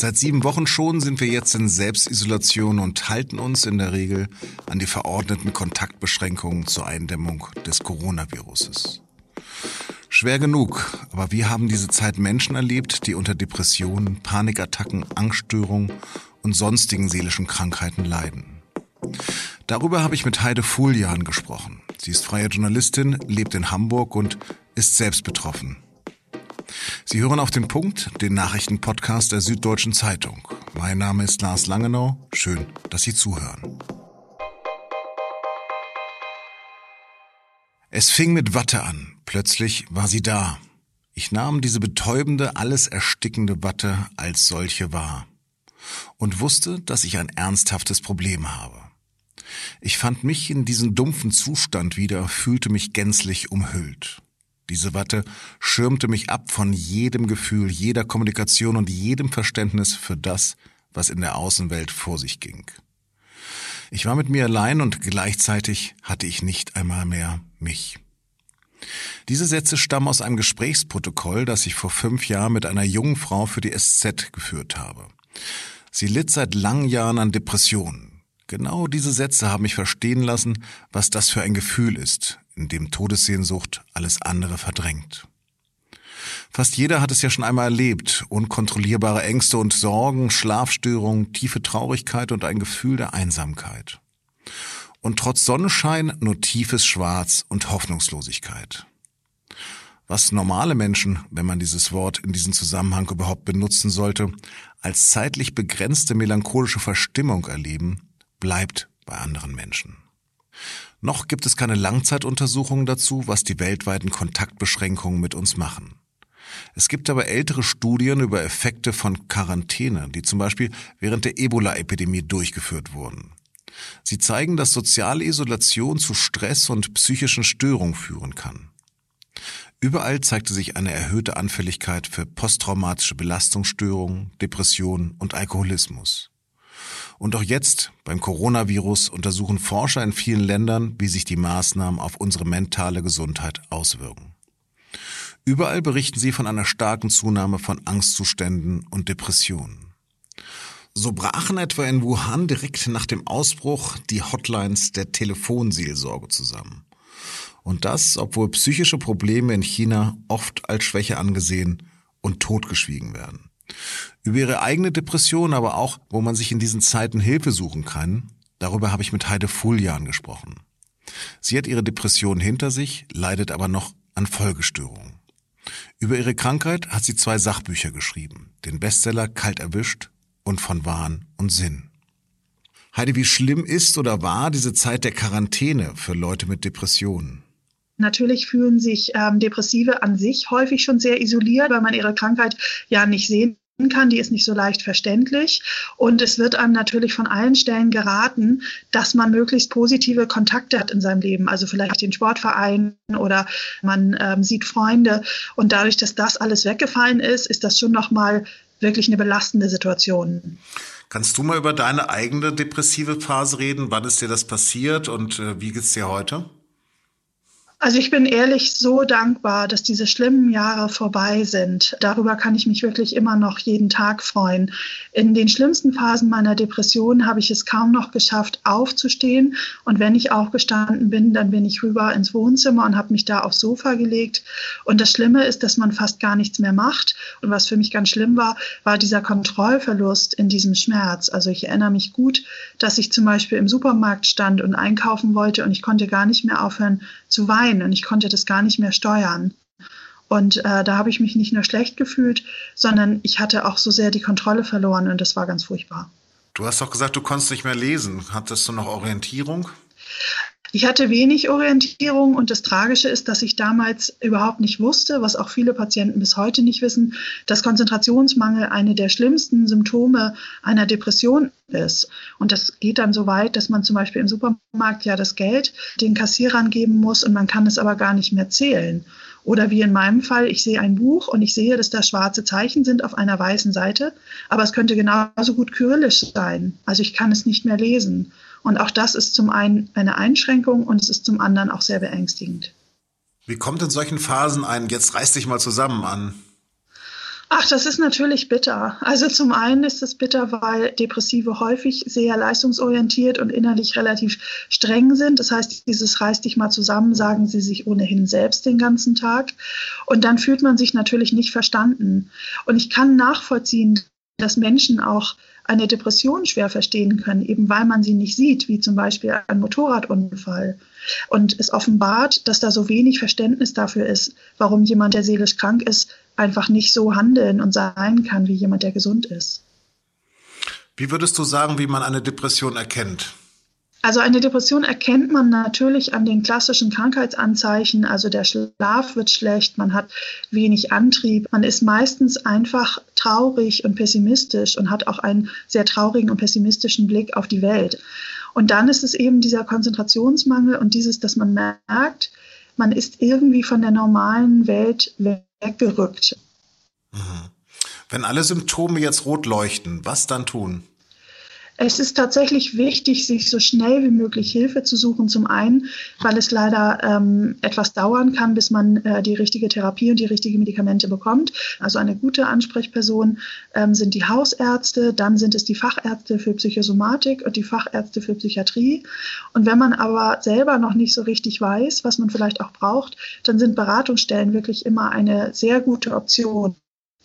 Seit sieben Wochen schon sind wir jetzt in Selbstisolation und halten uns in der Regel an die verordneten Kontaktbeschränkungen zur Eindämmung des Coronaviruses. Schwer genug, aber wir haben diese Zeit Menschen erlebt, die unter Depressionen, Panikattacken, Angststörungen und sonstigen seelischen Krankheiten leiden. Darüber habe ich mit Heide Fulian gesprochen. Sie ist freie Journalistin, lebt in Hamburg und ist selbst betroffen. Sie hören auf den Punkt, den Nachrichtenpodcast der Süddeutschen Zeitung. Mein Name ist Lars Langenau. Schön, dass Sie zuhören. Es fing mit Watte an. Plötzlich war sie da. Ich nahm diese betäubende, alles erstickende Watte als solche wahr und wusste, dass ich ein ernsthaftes Problem habe. Ich fand mich in diesem dumpfen Zustand wieder, fühlte mich gänzlich umhüllt. Diese Watte schirmte mich ab von jedem Gefühl, jeder Kommunikation und jedem Verständnis für das, was in der Außenwelt vor sich ging. Ich war mit mir allein und gleichzeitig hatte ich nicht einmal mehr mich. Diese Sätze stammen aus einem Gesprächsprotokoll, das ich vor fünf Jahren mit einer jungen Frau für die SZ geführt habe. Sie litt seit langen Jahren an Depressionen. Genau diese Sätze haben mich verstehen lassen, was das für ein Gefühl ist, in dem Todessehnsucht alles andere verdrängt. Fast jeder hat es ja schon einmal erlebt. Unkontrollierbare Ängste und Sorgen, Schlafstörungen, tiefe Traurigkeit und ein Gefühl der Einsamkeit. Und trotz Sonnenschein nur tiefes Schwarz und Hoffnungslosigkeit. Was normale Menschen, wenn man dieses Wort in diesem Zusammenhang überhaupt benutzen sollte, als zeitlich begrenzte melancholische Verstimmung erleben, bleibt bei anderen Menschen. Noch gibt es keine Langzeituntersuchungen dazu, was die weltweiten Kontaktbeschränkungen mit uns machen. Es gibt aber ältere Studien über Effekte von Quarantäne, die zum Beispiel während der Ebola-Epidemie durchgeführt wurden. Sie zeigen, dass soziale Isolation zu Stress und psychischen Störungen führen kann. Überall zeigte sich eine erhöhte Anfälligkeit für posttraumatische Belastungsstörungen, Depressionen und Alkoholismus. Und auch jetzt, beim Coronavirus, untersuchen Forscher in vielen Ländern, wie sich die Maßnahmen auf unsere mentale Gesundheit auswirken. Überall berichten sie von einer starken Zunahme von Angstzuständen und Depressionen. So brachen etwa in Wuhan direkt nach dem Ausbruch die Hotlines der Telefonseelsorge zusammen. Und das, obwohl psychische Probleme in China oft als Schwäche angesehen und totgeschwiegen werden. Über ihre eigene Depression, aber auch, wo man sich in diesen Zeiten Hilfe suchen kann, darüber habe ich mit Heide Fuljan gesprochen. Sie hat ihre Depression hinter sich, leidet aber noch an Folgestörungen. Über ihre Krankheit hat sie zwei Sachbücher geschrieben, den Bestseller Kalt erwischt und von Wahn und Sinn. Heide, wie schlimm ist oder war diese Zeit der Quarantäne für Leute mit Depressionen? Natürlich fühlen sich ähm, Depressive an sich häufig schon sehr isoliert, weil man ihre Krankheit ja nicht sehen kann, die ist nicht so leicht verständlich. Und es wird einem natürlich von allen Stellen geraten, dass man möglichst positive Kontakte hat in seinem Leben. Also vielleicht den Sportverein oder man ähm, sieht Freunde. Und dadurch, dass das alles weggefallen ist, ist das schon nochmal wirklich eine belastende Situation. Kannst du mal über deine eigene depressive Phase reden? Wann ist dir das passiert und äh, wie geht's dir heute? Also ich bin ehrlich so dankbar, dass diese schlimmen Jahre vorbei sind. Darüber kann ich mich wirklich immer noch jeden Tag freuen. In den schlimmsten Phasen meiner Depression habe ich es kaum noch geschafft, aufzustehen. Und wenn ich aufgestanden bin, dann bin ich rüber ins Wohnzimmer und habe mich da aufs Sofa gelegt. Und das Schlimme ist, dass man fast gar nichts mehr macht. Und was für mich ganz schlimm war, war dieser Kontrollverlust in diesem Schmerz. Also ich erinnere mich gut, dass ich zum Beispiel im Supermarkt stand und einkaufen wollte und ich konnte gar nicht mehr aufhören zu weinen rein und ich konnte das gar nicht mehr steuern. Und äh, da habe ich mich nicht nur schlecht gefühlt, sondern ich hatte auch so sehr die Kontrolle verloren und das war ganz furchtbar. Du hast doch gesagt, du konntest nicht mehr lesen. Hattest du noch Orientierung? Ich hatte wenig Orientierung und das Tragische ist, dass ich damals überhaupt nicht wusste, was auch viele Patienten bis heute nicht wissen, dass Konzentrationsmangel eine der schlimmsten Symptome einer Depression ist. Und das geht dann so weit, dass man zum Beispiel im Supermarkt ja das Geld den Kassierern geben muss und man kann es aber gar nicht mehr zählen. Oder wie in meinem Fall, ich sehe ein Buch und ich sehe, dass da schwarze Zeichen sind auf einer weißen Seite, aber es könnte genauso gut kyrillisch sein. Also ich kann es nicht mehr lesen. Und auch das ist zum einen eine Einschränkung und es ist zum anderen auch sehr beängstigend. Wie kommt in solchen Phasen ein, jetzt reiß dich mal zusammen an? Ach, das ist natürlich bitter. Also zum einen ist es bitter, weil Depressive häufig sehr leistungsorientiert und innerlich relativ streng sind. Das heißt, dieses reiß dich mal zusammen, sagen sie sich ohnehin selbst den ganzen Tag. Und dann fühlt man sich natürlich nicht verstanden. Und ich kann nachvollziehen, dass Menschen auch eine Depression schwer verstehen können, eben weil man sie nicht sieht, wie zum Beispiel ein Motorradunfall. Und es offenbart, dass da so wenig Verständnis dafür ist, warum jemand, der seelisch krank ist, einfach nicht so handeln und sein kann wie jemand, der gesund ist. Wie würdest du sagen, wie man eine Depression erkennt? Also eine Depression erkennt man natürlich an den klassischen Krankheitsanzeichen. Also der Schlaf wird schlecht, man hat wenig Antrieb, man ist meistens einfach traurig und pessimistisch und hat auch einen sehr traurigen und pessimistischen Blick auf die Welt. Und dann ist es eben dieser Konzentrationsmangel und dieses, dass man merkt, man ist irgendwie von der normalen Welt weggerückt. Mhm. Wenn alle Symptome jetzt rot leuchten, was dann tun? Es ist tatsächlich wichtig, sich so schnell wie möglich Hilfe zu suchen. Zum einen, weil es leider ähm, etwas dauern kann, bis man äh, die richtige Therapie und die richtigen Medikamente bekommt. Also eine gute Ansprechperson ähm, sind die Hausärzte, dann sind es die Fachärzte für Psychosomatik und die Fachärzte für Psychiatrie. Und wenn man aber selber noch nicht so richtig weiß, was man vielleicht auch braucht, dann sind Beratungsstellen wirklich immer eine sehr gute Option.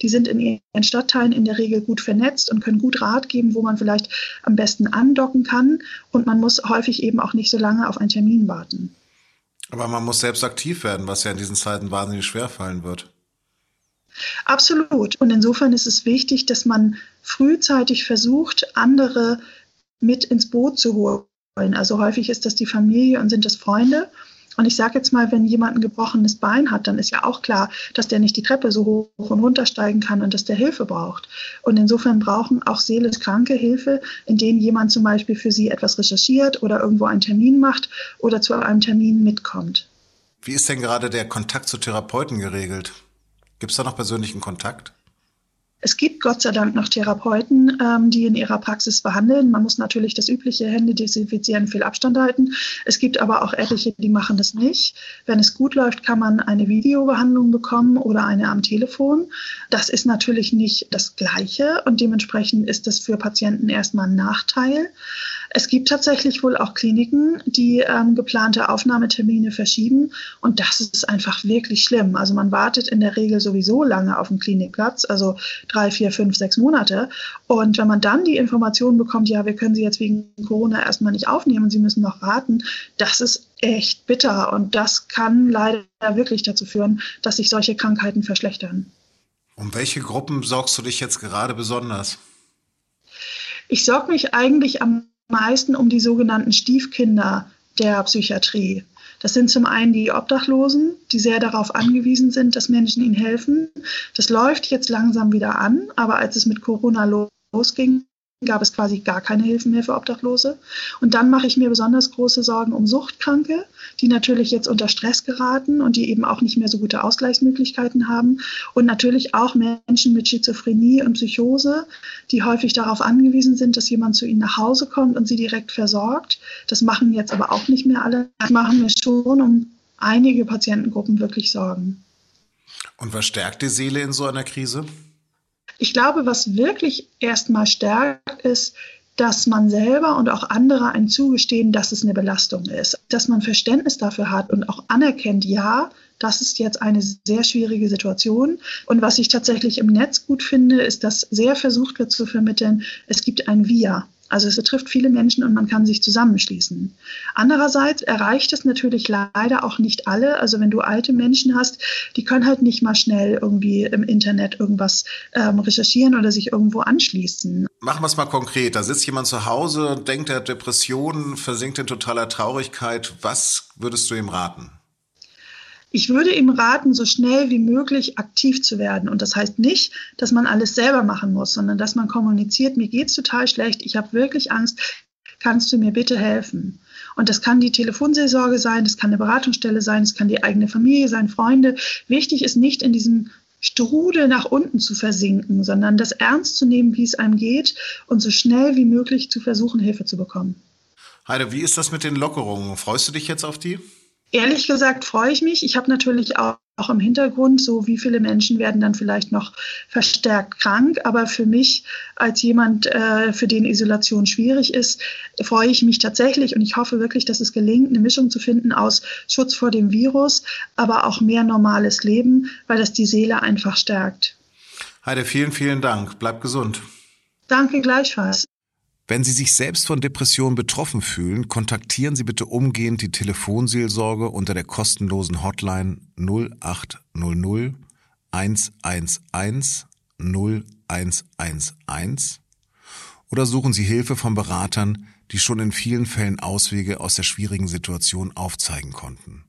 Die sind in ihren Stadtteilen in der Regel gut vernetzt und können gut Rat geben, wo man vielleicht am besten andocken kann. Und man muss häufig eben auch nicht so lange auf einen Termin warten. Aber man muss selbst aktiv werden, was ja in diesen Zeiten wahnsinnig schwer fallen wird. Absolut. Und insofern ist es wichtig, dass man frühzeitig versucht, andere mit ins Boot zu holen. Also häufig ist das die Familie und sind das Freunde. Und ich sage jetzt mal, wenn jemand ein gebrochenes Bein hat, dann ist ja auch klar, dass der nicht die Treppe so hoch und runter steigen kann und dass der Hilfe braucht. Und insofern brauchen auch seelisch Kranke Hilfe, in denen jemand zum Beispiel für sie etwas recherchiert oder irgendwo einen Termin macht oder zu einem Termin mitkommt. Wie ist denn gerade der Kontakt zu Therapeuten geregelt? Gibt es da noch persönlichen Kontakt? Es gibt Gott sei Dank noch Therapeuten, ähm, die in ihrer Praxis behandeln. Man muss natürlich das übliche Hände desinfizieren, viel Abstand halten. Es gibt aber auch etliche, die machen das nicht. Wenn es gut läuft, kann man eine Videobehandlung bekommen oder eine am Telefon. Das ist natürlich nicht das Gleiche und dementsprechend ist das für Patienten erstmal ein Nachteil. Es gibt tatsächlich wohl auch Kliniken, die ähm, geplante Aufnahmetermine verschieben und das ist einfach wirklich schlimm. Also man wartet in der Regel sowieso lange auf den Klinikplatz, also drei, vier, fünf, sechs Monate. Und wenn man dann die Information bekommt, ja, wir können Sie jetzt wegen Corona erstmal nicht aufnehmen Sie müssen noch warten, das ist echt bitter und das kann leider wirklich dazu führen, dass sich solche Krankheiten verschlechtern. Um welche Gruppen sorgst du dich jetzt gerade besonders? Ich sorge mich eigentlich am meisten um die sogenannten Stiefkinder der Psychiatrie. Das sind zum einen die Obdachlosen, die sehr darauf angewiesen sind, dass Menschen ihnen helfen. Das läuft jetzt langsam wieder an, aber als es mit Corona losging, gab es quasi gar keine Hilfen mehr für Obdachlose. Und dann mache ich mir besonders große Sorgen um Suchtkranke, die natürlich jetzt unter Stress geraten und die eben auch nicht mehr so gute Ausgleichsmöglichkeiten haben. Und natürlich auch Menschen mit Schizophrenie und Psychose, die häufig darauf angewiesen sind, dass jemand zu ihnen nach Hause kommt und sie direkt versorgt. Das machen jetzt aber auch nicht mehr alle. Das machen wir schon um einige Patientengruppen wirklich Sorgen. Und was stärkt die Seele in so einer Krise? Ich glaube, was wirklich erstmal stärkt, ist, dass man selber und auch andere ein zugestehen, dass es eine Belastung ist, dass man Verständnis dafür hat und auch anerkennt, ja, das ist jetzt eine sehr schwierige Situation. Und was ich tatsächlich im Netz gut finde, ist, dass sehr versucht wird zu vermitteln, es gibt ein Wir. Also es betrifft viele Menschen und man kann sich zusammenschließen. Andererseits erreicht es natürlich leider auch nicht alle. Also wenn du alte Menschen hast, die können halt nicht mal schnell irgendwie im Internet irgendwas ähm, recherchieren oder sich irgendwo anschließen. Machen wir es mal konkret. Da sitzt jemand zu Hause, denkt er Depressionen, versinkt in totaler Traurigkeit. Was würdest du ihm raten? Ich würde ihm raten, so schnell wie möglich aktiv zu werden. Und das heißt nicht, dass man alles selber machen muss, sondern dass man kommuniziert, mir geht's total schlecht, ich habe wirklich Angst, kannst du mir bitte helfen? Und das kann die Telefonseelsorge sein, das kann eine Beratungsstelle sein, das kann die eigene Familie sein, Freunde. Wichtig ist nicht in diesem Strudel nach unten zu versinken, sondern das ernst zu nehmen, wie es einem geht und so schnell wie möglich zu versuchen, Hilfe zu bekommen. Heide, wie ist das mit den Lockerungen? Freust du dich jetzt auf die? Ehrlich gesagt freue ich mich. Ich habe natürlich auch auch im Hintergrund, so wie viele Menschen werden dann vielleicht noch verstärkt krank. Aber für mich als jemand, äh, für den Isolation schwierig ist, freue ich mich tatsächlich und ich hoffe wirklich, dass es gelingt, eine Mischung zu finden aus Schutz vor dem Virus, aber auch mehr normales Leben, weil das die Seele einfach stärkt. Heide, vielen, vielen Dank. Bleib gesund. Danke gleichfalls. Wenn Sie sich selbst von Depressionen betroffen fühlen, kontaktieren Sie bitte umgehend die Telefonseelsorge unter der kostenlosen Hotline 0800 111 0111 oder suchen Sie Hilfe von Beratern, die schon in vielen Fällen Auswege aus der schwierigen Situation aufzeigen konnten.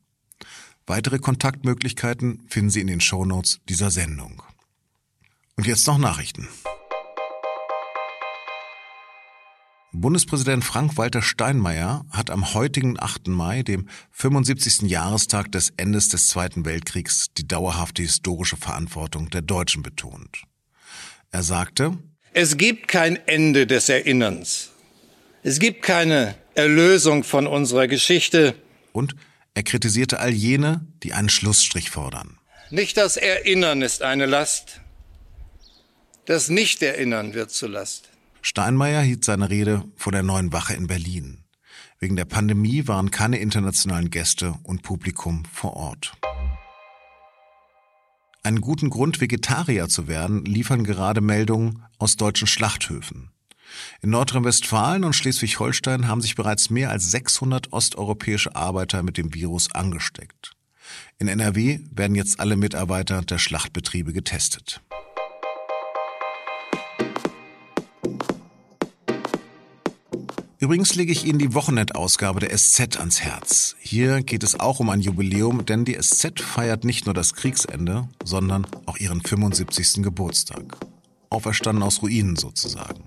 Weitere Kontaktmöglichkeiten finden Sie in den Shownotes dieser Sendung. Und jetzt noch Nachrichten. Bundespräsident Frank-Walter Steinmeier hat am heutigen 8. Mai, dem 75. Jahrestag des Endes des Zweiten Weltkriegs, die dauerhafte historische Verantwortung der Deutschen betont. Er sagte, Es gibt kein Ende des Erinnerns. Es gibt keine Erlösung von unserer Geschichte. Und er kritisierte all jene, die einen Schlussstrich fordern. Nicht das Erinnern ist eine Last. Das Nicht-Erinnern wird zur Last. Steinmeier hielt seine Rede vor der neuen Wache in Berlin. Wegen der Pandemie waren keine internationalen Gäste und Publikum vor Ort. Einen guten Grund, Vegetarier zu werden, liefern gerade Meldungen aus deutschen Schlachthöfen. In Nordrhein-Westfalen und Schleswig-Holstein haben sich bereits mehr als 600 osteuropäische Arbeiter mit dem Virus angesteckt. In NRW werden jetzt alle Mitarbeiter der Schlachtbetriebe getestet. Übrigens lege ich Ihnen die Wochenendausgabe der SZ ans Herz. Hier geht es auch um ein Jubiläum, denn die SZ feiert nicht nur das Kriegsende, sondern auch ihren 75. Geburtstag. Auferstanden aus Ruinen sozusagen.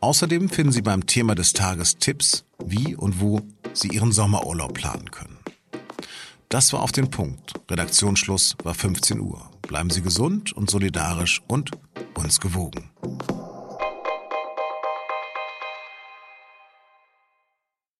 Außerdem finden Sie beim Thema des Tages Tipps, wie und wo Sie Ihren Sommerurlaub planen können. Das war auf den Punkt. Redaktionsschluss war 15 Uhr. Bleiben Sie gesund und solidarisch und uns gewogen.